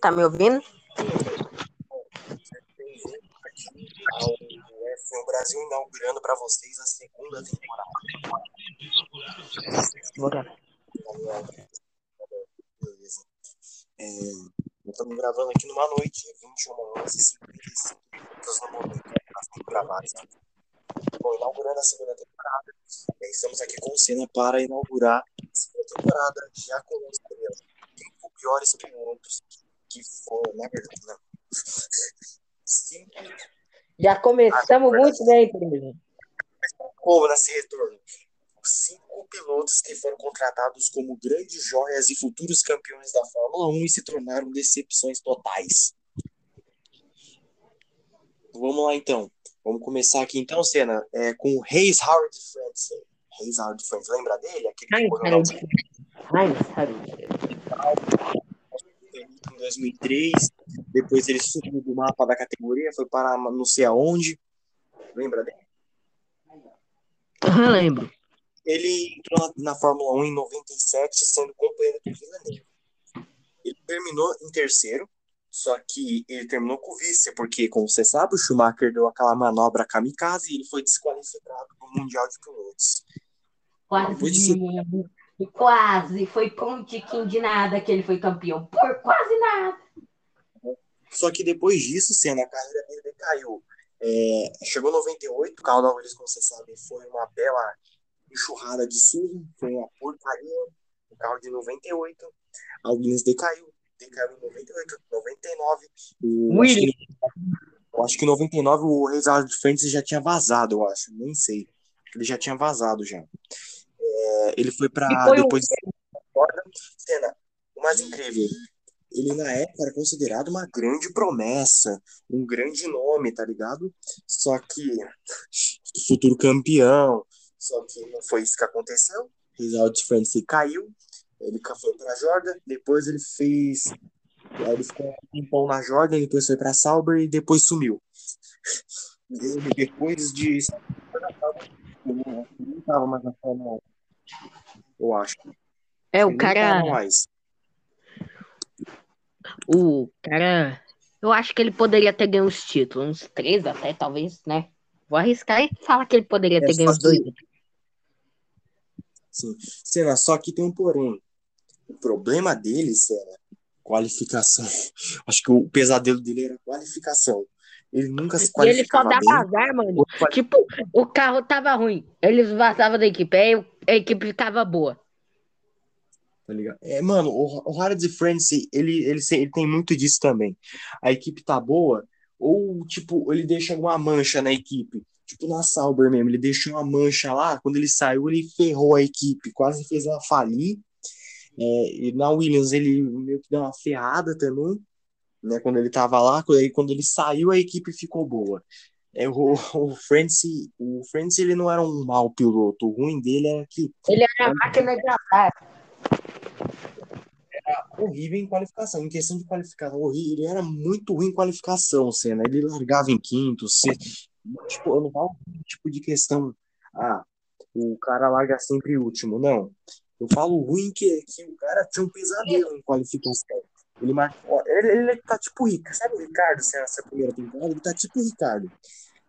tá me ouvindo? Ao F1 Brasil inaugurando para vocês a segunda temporada. É, estamos gravando aqui numa noite, 21 horas e 55 minutos no momento que temos gravados. Bom, inaugurando a segunda temporada, estamos aqui com o Senna para inaugurar a segunda temporada já com piores pilotos que foram, na verdade, não. Cinco Já começamos muito bem, primeiro. como nesse retorno. Os cinco pilotos que foram contratados como grandes joias e futuros campeões da Fórmula 1 e se tornaram decepções totais. Vamos lá então. Vamos começar aqui então, Senna, é, com o Reis Howard Francis. Reis Howard Francis, lembra dele? Aquele que correu na ai, sabe? Em 2003. Depois ele subiu do mapa da categoria, foi para não sei aonde. Lembra dele? Eu lembro. Ele entrou na, na Fórmula 1 em 97, sendo companheiro do Villeneuve. Ele terminou em terceiro, só que ele terminou com o vice, porque, como você sabe, o Schumacher deu aquela manobra kamikaze e ele foi desqualificado do Mundial de Pilotos. Depois de ser- Quase, quase. Foi com um tiquinho de nada que ele foi campeão. Por quase nada. Só que depois disso, Senna, a carreira dele decaiu. É, chegou em 98, o carro da Williams, como você sabe, foi uma bela enxurrada de surra, foi uma porcaria. O carro de 98, a Williams decaiu, decaiu em 98, 99. O, acho, Williams. que, eu acho que em 99 o Resultado de Francis já tinha vazado, eu acho, nem sei. Ele já tinha vazado já. É, ele foi para o- depois. Senna, o mais incrível, ele na época era considerado uma grande promessa, um grande nome, tá ligado? Só que futuro campeão, só que não foi isso que aconteceu. Result France caiu, ele foi para Jordan, depois ele fez, aí ele ficou um tempão na Jordan, depois foi para Sauber e depois sumiu. Ele, depois de ele não tava mais na Fórmula 1, eu acho. É, o Ele cara. O cara. Eu acho que ele poderia ter ganho uns títulos, uns três até, talvez, né? Vou arriscar e falar que ele poderia É, ter ganho dois. Sim. Senna, só que tem um porém. O problema dele, Senna, qualificação. Acho que o pesadelo dele era qualificação. Ele nunca se E ele só qualificava dava bem. azar, mano. Tipo, o carro tava ruim. Eles vazavam da equipe. Aí a equipe ficava boa. Tá ligado? É, mano, o, o Friends, ele, ele, ele tem muito disso também. A equipe tá boa, ou, tipo, ele deixa alguma mancha na equipe. Tipo, na Sauber mesmo, ele deixou uma mancha lá, quando ele saiu, ele ferrou a equipe, quase fez ela falir. É, e na Williams, ele meio que deu uma ferrada também, né, quando ele tava lá, quando- aí quando ele saiu, a equipe ficou boa. É, o, o Francis, o Francis, ele não era um mau piloto, o ruim dele era que Ele era máquina de azar. horrível em qualificação. Em questão de qualificação, horrível. Ele era muito ruim em qualificação, Senna. Ele largava em quinto. Se, tipo, eu não falo tipo de questão. Ah, o cara larga sempre último. Não. Eu falo ruim que, que o cara tinha um pesadelo em qualificação. Ele marcou. Ele, ele tá tipo o Ricardo. Sabe o Ricardo, Senna, essa primeira temporada? Ele tá tipo o Ricardo.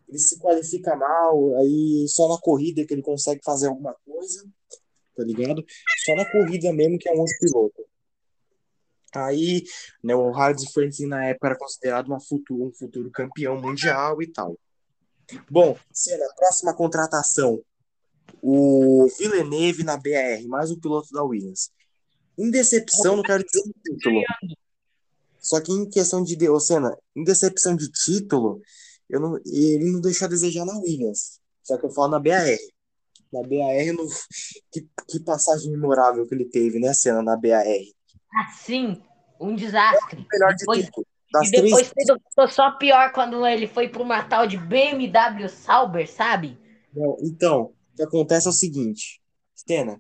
Ele se qualifica mal, aí só na corrida que ele consegue fazer alguma coisa, tá ligado? Só na corrida mesmo que é um outro piloto. Aí, né, o Hard Francis na época era considerado uma futuro, um futuro campeão mundial e tal. Bom, Senna, próxima contratação. O Villeneuve na BR, mais um piloto da Williams. Em decepção, não quero dizer título. Só que em questão de. Ô, Senna, em decepção de título, eu não, ele não deixou a desejar na Williams. Só que eu falo na BR. Na BR, no, que, que passagem memorável que ele teve, né, Senna, na BR. Assim, um desastre. Melhor de Depois- tudo. Das E depois três ficou só pior quando ele foi para uma tal de BMW Sauber, sabe? Não, então, o que acontece é o seguinte, Stena,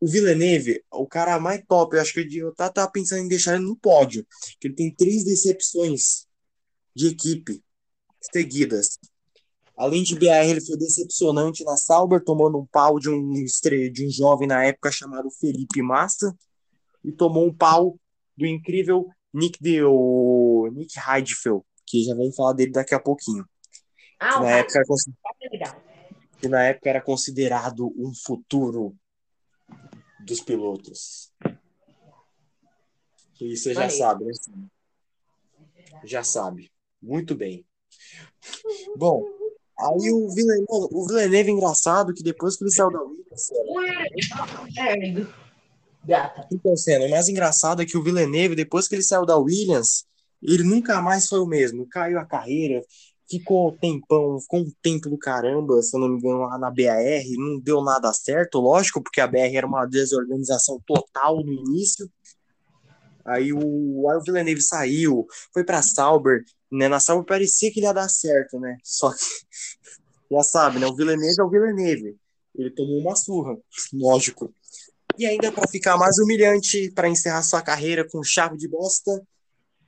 o Villeneuve, o cara mais top, eu acho que eu tava, tava pensando em deixar ele no pódio, que ele tem três decepções de equipe seguidas. Além de BR, ele foi decepcionante na Sauber, tomando um pau de um, de um jovem na época chamado Felipe Massa, e tomou um pau do incrível Nick de o Nick Heidfeld, que já vamos falar dele daqui a pouquinho. Ah, Que na época era é que na época era considerado um futuro dos pilotos. E você já aí. sabe, né? Já sabe. Muito bem. Bom, aí o Villeneuve, o Villeneuve é engraçado que depois que ele saiu da Williams, Gata. Então, sendo, o mais engraçado é que o Villeneuve, depois que ele saiu da Williams, ele nunca mais foi o mesmo. Caiu a carreira, ficou tempão, ficou um tempo do caramba, se eu não me engano, lá na BAR, não deu nada certo, lógico, porque a BR era uma desorganização total no início. Aí o, aí Villeneuve saiu, foi pra Sauber, né? Na Sauber parecia que ele ia dar certo, né? Só que, já sabe, né? O Villeneuve é o Villeneuve. Ele tomou uma surra, lógico. E ainda para ficar mais humilhante, para encerrar sua carreira com chave de bosta,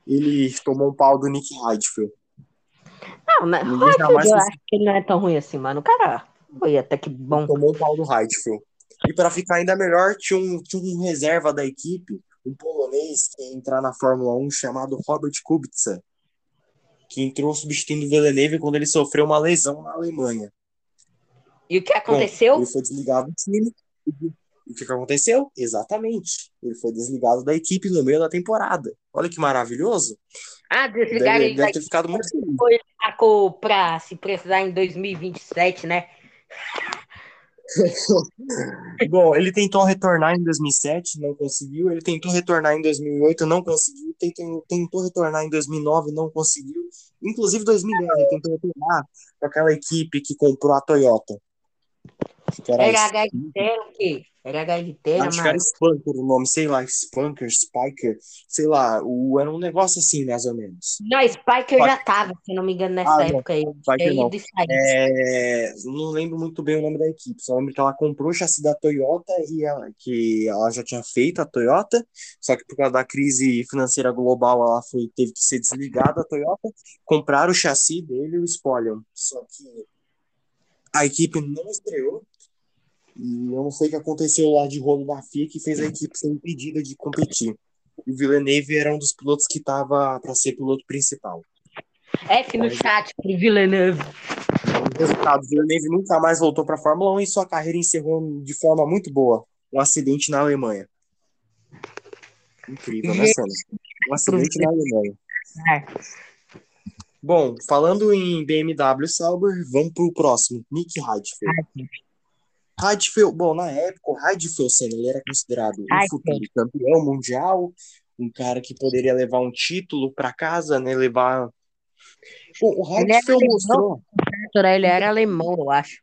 ele tomou um pau do Nick Heidfeld. Não, mas Ninguém jamais eu acho que ele não é tão ruim assim, mano. O cara foi até que bom. Tomou um pau do Heidfeld. E para ficar ainda melhor, tinha um, tinha um reserva da equipe, um polonês que ia entrar na Fórmula 1 chamado Robert Kubica, que entrou substituindo o Villeneuve quando ele sofreu uma lesão na Alemanha. E o que Bom, aconteceu? ele foi desligado do time. E o que que aconteceu? Exatamente. Ele foi desligado da equipe no meio da temporada. Olha que maravilhoso. Ah, desligaram Deve, ele deve ter ficado muito. Ele sacou pra se precisar em 2027, né? Bom, ele tentou retornar em 2007, não conseguiu. Ele tentou retornar em 2008, não conseguiu. Tentou, tentou retornar em 2009, não conseguiu. Inclusive, em 2010, ele tentou retornar com aquela equipe que comprou a Toyota. Que era Era HRT, o quê? Era HRT, Acho que era. Spanker o nome, sei lá, Spanker, Spiker, sei lá, o, era um negócio assim, mais ou menos. Não, Spiker já tava, se não me engano, nessa Ah, não. época aí. Spiker não. É, não lembro muito bem o nome da equipe, só lembro que ela comprou o chassi da Toyota e ela, que ela já tinha feito a Toyota, só que por causa da crise financeira global ela foi, teve que ser desligada a Toyota, compraram o chassi dele e o Spolion, só que a equipe não estreou e eu não sei o que aconteceu lá de rolo da FIA que fez a equipe ser impedida de competir. E o Villeneuve era um dos pilotos que estava para ser piloto principal. F no chat pro Villeneuve. O resultado, o Villeneuve nunca mais voltou para a Fórmula 1 e sua carreira encerrou de forma muito boa. Um acidente na Alemanha. Incrível, né, Sandra? Um acidente na Alemanha. É. Bom, falando em BMW Sauber, vamos pro próximo. Nick Heidfeld. Heidfeld, bom, na época, o Heidfeld, Senna, ele era considerado um futuro campeão mundial, um cara que poderia levar um título para casa, né, levar... Bom, o Heidfeld mostrou... Ele era alemão, eu acho.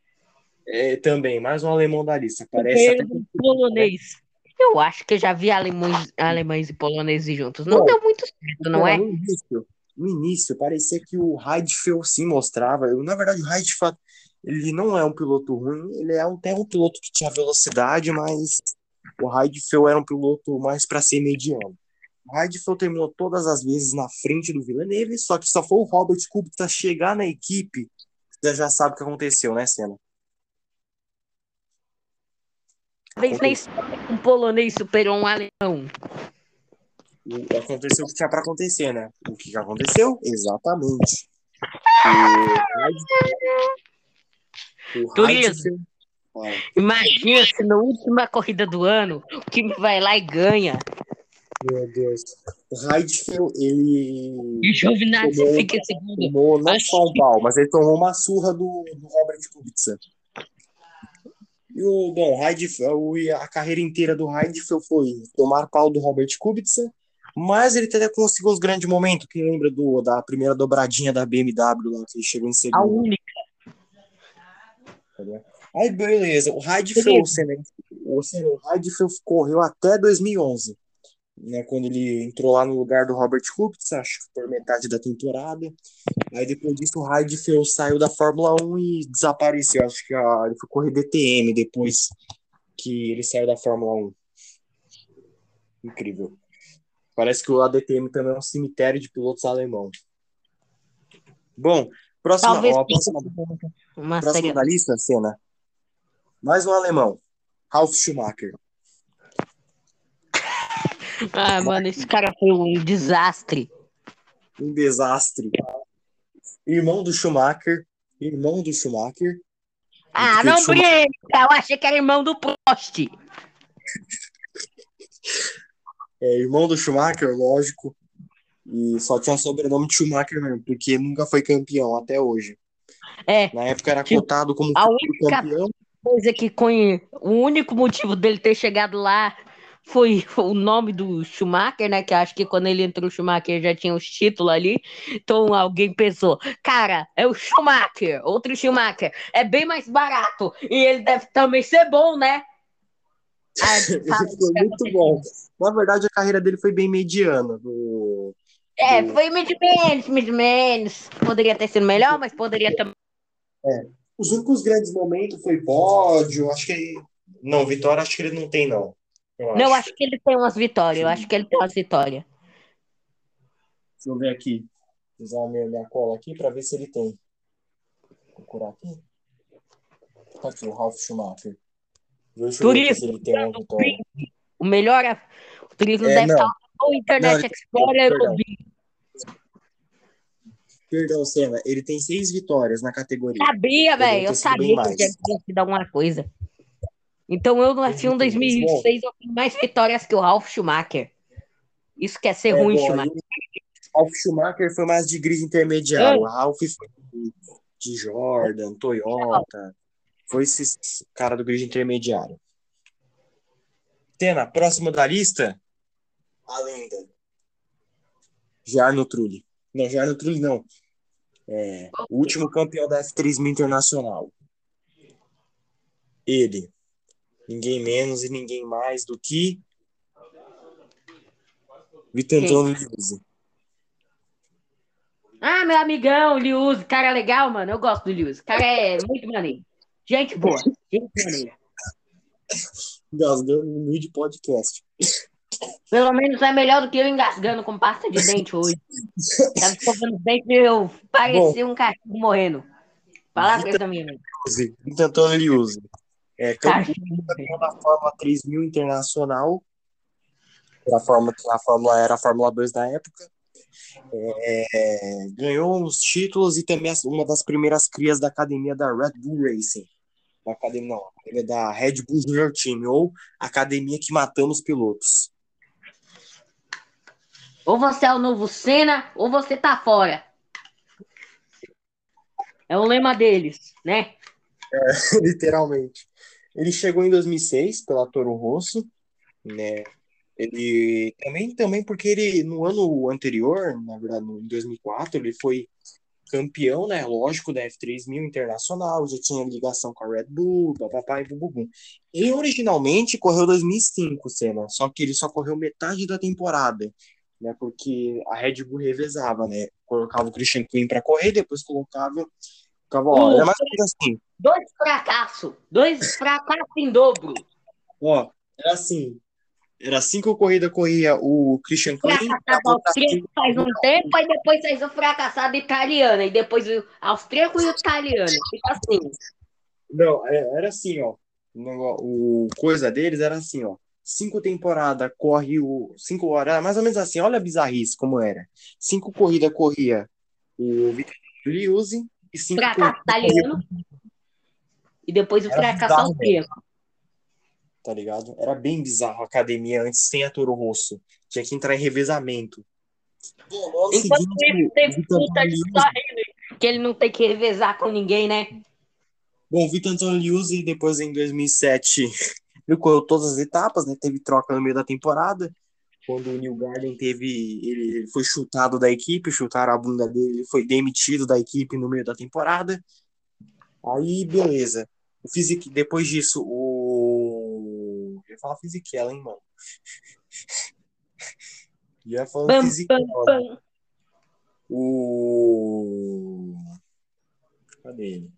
É, também, mais um alemão da lista. Parece Ele até polonês. Eu acho que eu já vi alemães, alemães e poloneses juntos. Não Bom, deu muito certo, não é? No início, no início, parecia que o Heidfeld sim mostrava. Eu, na verdade, o Heidfeld ele não é um piloto ruim, ele é um, até um piloto que tinha velocidade, mas o Heidfeld era um piloto mais para ser mediano. O Heidfeld terminou todas as vezes na frente do Villeneuve, só que só foi o Robert Kubica chegar na equipe, você já sabe o que aconteceu, né, Senna? Talvez história um polonês superou um alemão. Aconteceu o que tinha para acontecer, né? O que aconteceu? Exatamente. O, Heid- o Turismo. Fala. Imagina se na última corrida do ano o time vai lá e ganha. Meu Deus. O Heidfeld, ele E o Giovinazzi Tomou- fica em segundo. tomou não só um pau, mas ele tomou uma surra do, do Robert Kubica. E o, bom, Heidfeld, a carreira inteira do Heidfeld foi tomar pau do Robert Kubica, mas ele até conseguiu os grandes momentos. Quem lembra do, da primeira dobradinha da BMW lá, que ele chegou em A segundo? única. Aí, beleza. O o Senna, o o Heidfeld correu até 2011, né, quando ele entrou lá no lugar do Robert Kubica, acho que por metade da temporada. Aí depois disso o Heidfeld saiu da Fórmula 1 e desapareceu. Acho que ah, ele foi correr DTM depois que ele saiu da Fórmula 1. Incrível. Parece que o ADTM também é um cemitério de pilotos alemão. Bom, próxima, Talvez ó, próxima uma Próximo da lista, cena. Mais um alemão. Ralf Schumacher. Ah, mano, esse cara foi um desastre. Um desastre. Irmão do Schumacher. Irmão do Schumacher. Ah, não Schumacher- brinca! Eu achei que era irmão do Prost. É, irmão do Schumacher, lógico. E só tinha sobrenome de Schumacher mesmo, porque nunca foi campeão até hoje. É, Na época era Tipo, cotado como a única campeão. coisa que conhe... o único motivo dele ter chegado lá foi o nome do Schumacher, né? Que eu acho que quando ele entrou, o Schumacher já tinha os títulos ali. Então alguém pensou, cara, é o Schumacher, outro Schumacher, é bem mais barato e ele deve também ser bom, né? Ah, Foi muito bom. Na verdade, a carreira dele foi bem mediana. Do... É, foi menos menos, menos menos. Poderia ter sido melhor, mas poderia também. Os únicos grandes momentos foi pódio, acho que. Não, vitória acho que ele não tem, não. Eu Não, eu acho. acho que ele tem umas vitórias. Eu acho que ele tem umas vitórias. Deixa eu ver aqui. Usar a minha, minha cola aqui para ver se ele tem. Vou procurar aqui. Tá aqui, o Ralf Schumacher. Deixa eu ver se ele tem uma vitória. O melhor é- o turismo É, deve não. estar o Internet Não, Explorer perdão. ou. Perdão, Senna, ele tem seis vitórias na categoria. Sabia, velho. Eu ter sido bem sabia que eu tinha que sido alguma coisa. Então eu no F1 2006 eu tenho mais vitórias que o Ralf Schumacher. Isso quer ser É, ruim, bom, Schumacher. o Ralf Schumacher foi mais de grid intermediário. O Ralf foi de Jordan, Toyota. Foi esse cara do grid intermediário. Tena, próximo da lista, a lenda. Jarno Trulli. Não, Jarno Trulli não. É, o último campeão da F3000 Internacional. Ele. Ninguém menos e ninguém mais do que Vitor Antônio Liuzzi. Ah, meu amigão, o Liuz, cara legal, mano. Eu gosto do Liuz. O cara é muito maneiro. Gente boa. Gente maneira. Engasgando no de podcast. Pelo menos é melhor do que eu engasgando com pasta de dente hoje. Tava escovando os dentes e eu parecia um cachorro morrendo. Fala com minha Vitor Antônio Liuzzi. É campeão da Fórmula 3000 Internacional. A Fórmula, a Fórmula era a Fórmula 2 da época. É, ganhou os títulos e também uma das primeiras crias da academia da Red Bull Racing. Da academia, não, da Red Bull Junior Team, ou Academia que matamos pilotos. Ou você é o novo Senna, ou você tá fora. É o lema deles, né? Literalmente. Ele chegou em 2006 pela Toro Rosso, né? Ele também, também porque ele no ano anterior, na verdade, em 2004, ele foi campeão, né? Lógico, da F3000 Internacional, já tinha ligação com a Red Bull, papapá e bububum. Ele originalmente correu 2005, Senna, só que ele só correu metade da temporada, né? Porque a Red Bull revezava, né? Colocava o Christian Quinn para correr, depois colocava, ficava, ó, era mais ou menos assim. Dois fracassos. Dois fracassos em dobro. Ó, era assim. Era cinco corridas corria o Christian Quinn. Fracassado austríaco faz um tempo, aí depois faz o fracassado italiano, e depois o austríaco e o italiano. Fica assim. Não, é- era assim, ó. O O coisa deles era assim, ó. Cinco temporadas corre o. Cinco horas, era mais ou menos assim. Olha a bizarrice como era. Cinco corridas corria o Vitor Liuzzi e cinco Fracasso italiano. E depois o fracasso bizarro, austríaco. tá ligado? Era bem bizarro a academia antes sem a Toro Rosso. Tinha que entrar em revezamento. Enquanto seguinte, teve puta de Liuzzi- só ele, que ele não tem que revezar com ninguém, né? Bom, o Vitor Antônio Liuzzi, depois em 2007, ele correu todas as etapas, né? Teve troca no meio da temporada. Quando o New Garden teve. Ele, foi chutado da equipe, chutaram a bunda dele, ele foi demitido da equipe no meio da temporada. Aí, beleza. O Physique, depois disso, o. Eu ia falar Fisichella, hein, mano? Já falando Fisichella. O. Cadê ele?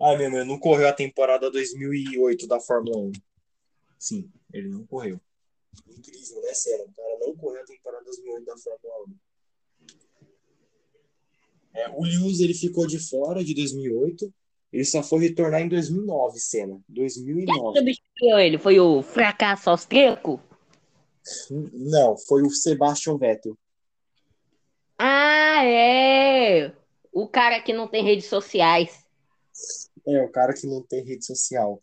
Ai, meu, meu, não correu a temporada 2008 da Fórmula 1. Sim, ele não correu. Incrível, né, Senna? O cara não correu a temporada 2008 da Fórmula 1. É, o Lewis, ele ficou de fora de 2008. Ele só foi retornar em 2009, Senna. 2009. Substituiu ele. Foi o fracasso austríaco? Não, foi o Sebastian Vettel. Ah, é! O cara que não tem redes sociais. É, o cara que não tem rede social.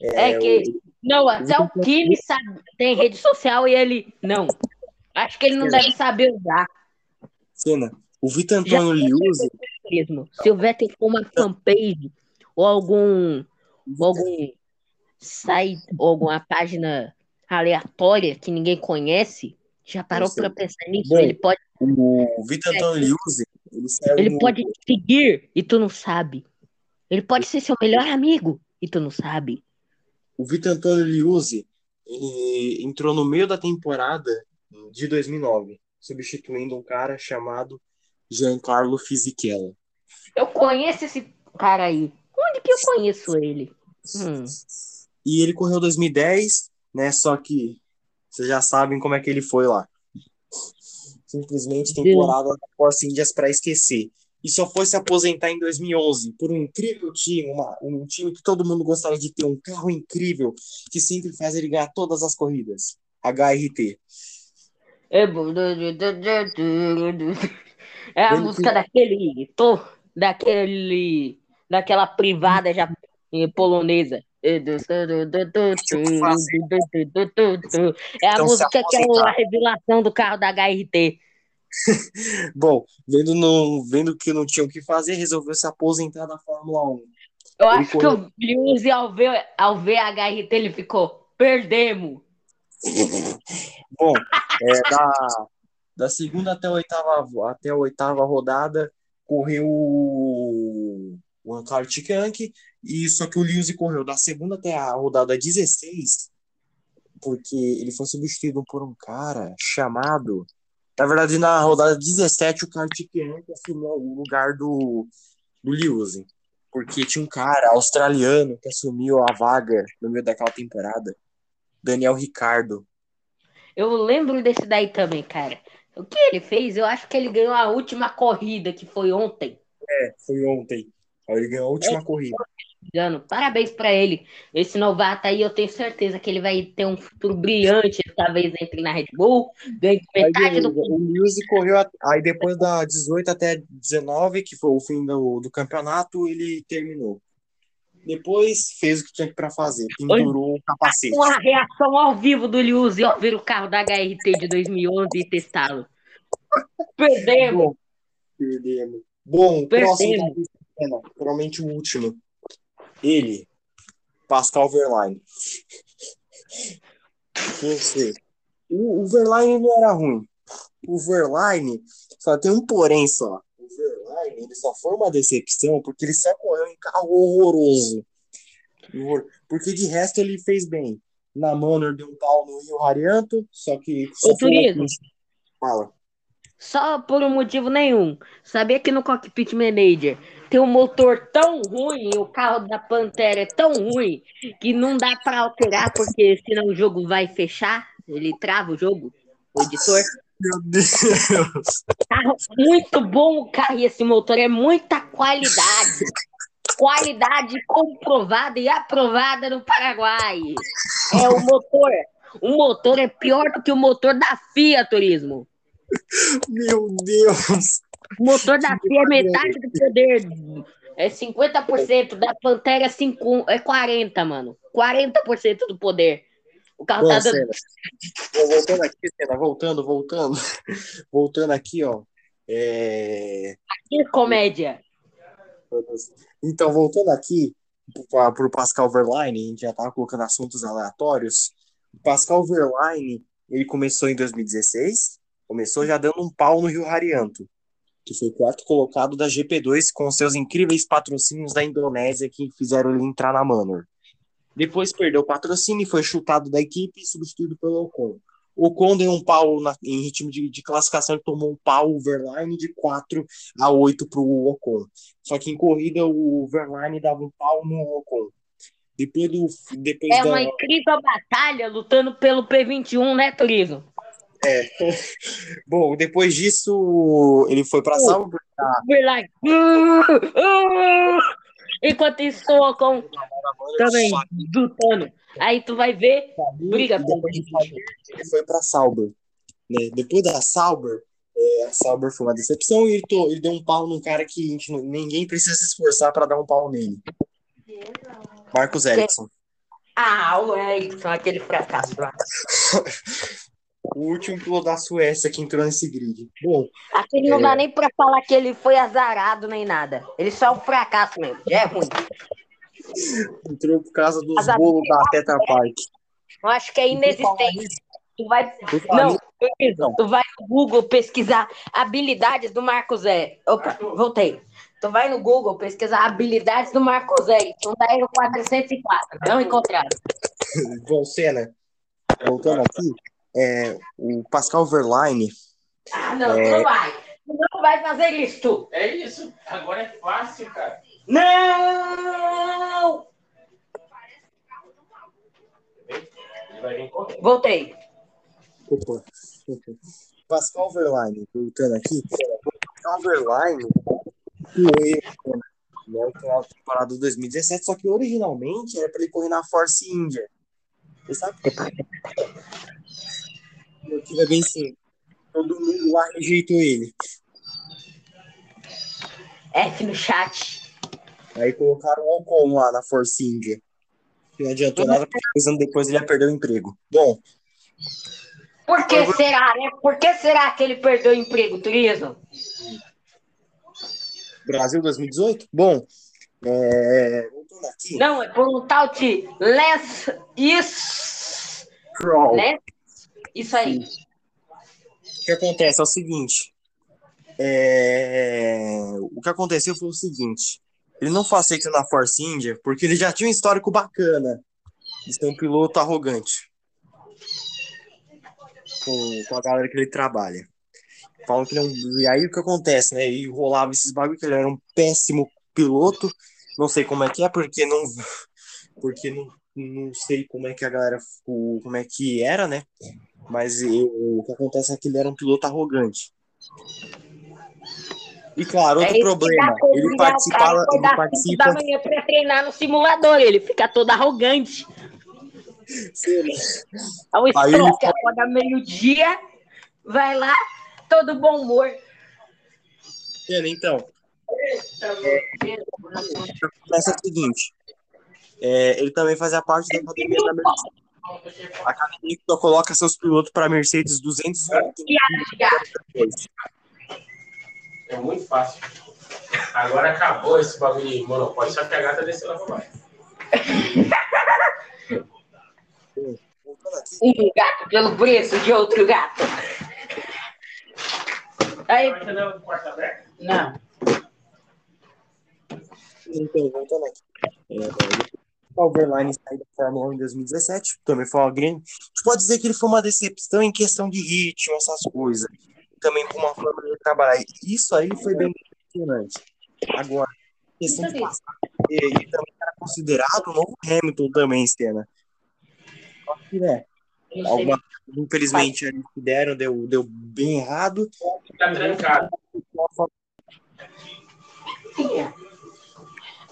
É, É, que. o- Não, até o Kimi sabe, tem rede social e ele. Não. Acho que ele não deve saber usar Cena, o Vitor Antônio Liuzzi, mesmo. Se o Vettel for uma fanpage ou algum. Ou algum site ou alguma página aleatória que ninguém conhece, já parou pra pensar nisso? Bom, ele pode, o Vitor Antônio Liuzzi, ele ele no- pode seguir e tu não sabe. Ele pode ser seu melhor amigo e tu não sabe. o Vitor Antônio Liuzzi, ele entrou no meio da temporada de 2009, substituindo um cara chamado Giancarlo Fisichella. Eu conheço esse cara aí. Onde que eu conheço ele? Hum. E ele correu 2010, né? Só que vocês já sabem como é que ele foi lá. Simplesmente temporada da Force Indias para esquecer. E só foi se aposentar em 2011 por um incrível time, uma- um time que todo mundo gostaria de ter, um carro incrível que sempre faz ele ganhar todas as corridas. HRT. É É a música daquele. Tô, daquele. Daquela privada já eh, polonesa. É a Então, música que é a revelação do carro da HRT. Bom, vendo, não, vendo que não tinha o que fazer, resolveu se aposentar da Fórmula 1. Eu Ele acho que correu- o Lewis, ao ver, ao ver a HRT, ele ficou. Perdemos. Bom, é, da, da segunda até a oitava, até a oitava rodada, correu o, o Ankar Tikank, e só que o Lewis correu da segunda até a rodada 16, porque ele foi substituído por um cara chamado. Na verdade, na rodada 17, o Kartikeyan assumiu o lugar do, do Lewis, porque tinha um cara australiano que assumiu a vaga no meio daquela temporada, Daniel Ricardo. Eu lembro desse daí também, cara. O que ele fez? Eu acho que ele ganhou a última corrida, que foi ontem. Foi ontem. Ele ganhou a última corrida. Engano. Parabéns pra ele. Esse novato aí, eu tenho certeza que ele vai ter um futuro brilhante. Talvez entre na Red Bull, ganhe Aí metade do. o Lewis correu. Aí depois da 18 até 19, que foi o fim do, do campeonato, ele terminou. Depois fez o que tinha pra fazer. Pendurou o capacete. Uma reação ao vivo do Lewis ao ver o carro da HRT de 2011 e testá-lo. Perdemos. Bom, perdemos. Bom, Perdemos. próximo da lista, cena, provavelmente o último. Ele, Pascal Verlaine. Quem sei. O, o Verlaine não era ruim. O Verlaine só tem um porém só. O Verlaine ele só foi uma decepção porque ele só correu em carro horroroso. Horror- Porque de resto ele fez bem. Na Manor deu um pau no Rio Harianto, só que. Só Ô, foi Turismo. Fala. Só por um motivo nenhum. Sabia que no Cockpit Manager tem um motor tão ruim, o carro da Pantera é tão ruim, que não dá pra alterar, porque senão o jogo vai fechar. Ele trava o jogo, o editor. Meu Deus. Carro muito bom o carro e esse motor é muita qualidade. Qualidade comprovada e aprovada no Paraguai. É o motor. O motor é pior do que o motor da FIA Turismo. Meu Deus. O motor da FIA é metade do poder. É 50%, da Pantera é, 5, é 40%, mano. 40% do poder. O carro Bom, tá dando. Vou- voltando aqui, Senna, voltando, voltando. Voltando aqui, ó. É, Que comédia. Então, voltando aqui para o Pascal Verlaine, a gente já estava colocando assuntos aleatórios. O Pascal Verlaine, ele começou em 2016, começou já dando um pau no Rio Harianto, que foi o quarto colocado da GP2 com seus incríveis patrocínios da Indonésia que fizeram ele entrar na Manor. Depois perdeu o patrocínio e foi chutado da equipe e substituído pelo Ocon. O Ocon deu um pau na- em ritmo de, de classificação, ele tomou um pau o Verlaine de 4 a 8 para o Ocon. Só que em corrida o Verlaine dava um pau no Ocon. Depois do. Depois É da, uma incrível batalha lutando pelo P21, né, Turismo? Bom, depois disso ele foi Sauber. We're like, "Uh, uh, Enquanto isso, com também lutando. Aí tu vai ver, briga ele foi pra Sauber. Né? Depois da Sauber, é, a Sauber foi uma decepção e ele, to- ele deu um pau num cara que gente ninguém precisa se esforçar pra dar um pau nele. Marcos Ericsson. Ah, o Erickson, aquele fracasso lá. O último piloto da Suécia que entrou nesse grid. Bom, Aquele não dá nem pra falar que ele foi azarado nem nada. Ele só é um fracasso mesmo. Já é ruim. entrou por causa dos Mas a- bolos da Tetra Park. Eu acho que é inexistente. Tu vai. Não, tu vai no Google pesquisar habilidades do Marco Zé. Opa, voltei. Tu vai no Google pesquisar habilidades do Marco Zé. Não da Aero 404. Não encontraram. Bom, Senna, voltando aqui, é, o Pascal Verlaine, Ah, não, tu não vai. Tu não vai fazer isso. É isso. Agora é fácil, cara. Não! Ele vai vir correndo. Voltei. Opa. Pascal Verlaine, voltando aqui. Pascal Verlaine foi né, na temporada de 2017, só que originalmente era para ele correr na Force India. Você sabe? O motivo é bem simples. Todo mundo lá rejeitou ele. F no chat. Aí colocaram o Ocon lá na Force India. Não adiantou nada, porque dois anos depois ele ia perder o emprego. Bom, Por que será, né? Por que será que ele perdeu o emprego, Turismo? Brasil 2018? Bom, é... Não, é por um tal de Lance. Isso. Crawl. Né? Isso aí. O que acontece é o seguinte. é, O que aconteceu foi o seguinte. Ele não foi aceito na Force India porque ele já tinha um histórico bacana de ser um piloto arrogante. Com, com a galera que ele trabalha. Falam que ele é um... E aí o que acontece, né? E rolava esses bagulho que ele era um péssimo piloto. Não sei como é que é, porque não. Porque não, não sei como é que a galera. Como é que era, né? Mas eu- o que acontece é que ele era um piloto arrogante. E claro, outro É problema, ele obrigar o participa, cara a ele participa, da manhã pra treinar no simulador. Ele fica todo arrogante. É o Aí Stroll que acorda meio-dia, vai lá, todo bom humor. então, começa o seguinte, é, ele também fazia parte da academia da Mercedes. A academia que só coloca seus pilotos para Mercedes 200 É muito fácil. Agora acabou esse bagulho de monopólio. Só que a gata desceu lá pra baixo. Um gato pelo preço de outro gato. Aí, não. Então, voltando aqui. É, o Verlaine saiu da Fórmula 1 em 2017, também foi uma grande. A gente pode dizer que ele foi uma decepção em questão de ritmo, essas coisas. Também com uma forma de trabalhar. Isso aí foi bem decepcionante. Agora, questão de passar. Ele também era considerado o novo Hamilton também, Stena. Só que, né? Alguma, infelizmente, eles que deram, deu, deu bem errado. Tá trancado.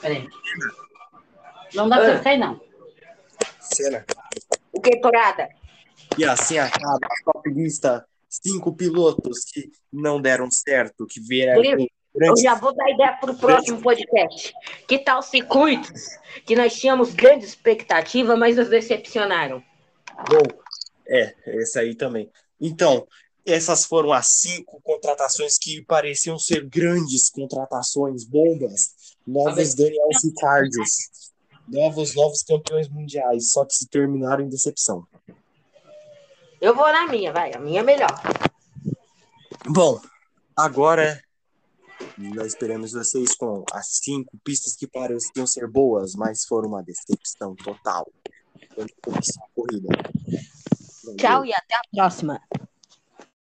Peraí. Não dá pra sair, não. Cena. O que, Torada? E assim acaba a top lista. Cinco pilotos que não deram certo, que vieram Eu já vou dar ideia para o próximo podcast. Que tal circuitos que nós tínhamos grande expectativa, mas nos decepcionaram? Bom, é, esse aí também. Então, essas foram as cinco contratações que pareciam ser grandes contratações, bombas, novos Daniel Ricardos, novos, novos campeões mundiais, só que se terminaram em decepção. Eu vou na minha, vai. A minha é melhor. Bom, agora nós esperamos vocês com as cinco pistas que pareciam ser boas, mas foram uma decepção total. Quando começou a corrida. Tchau e até a próxima.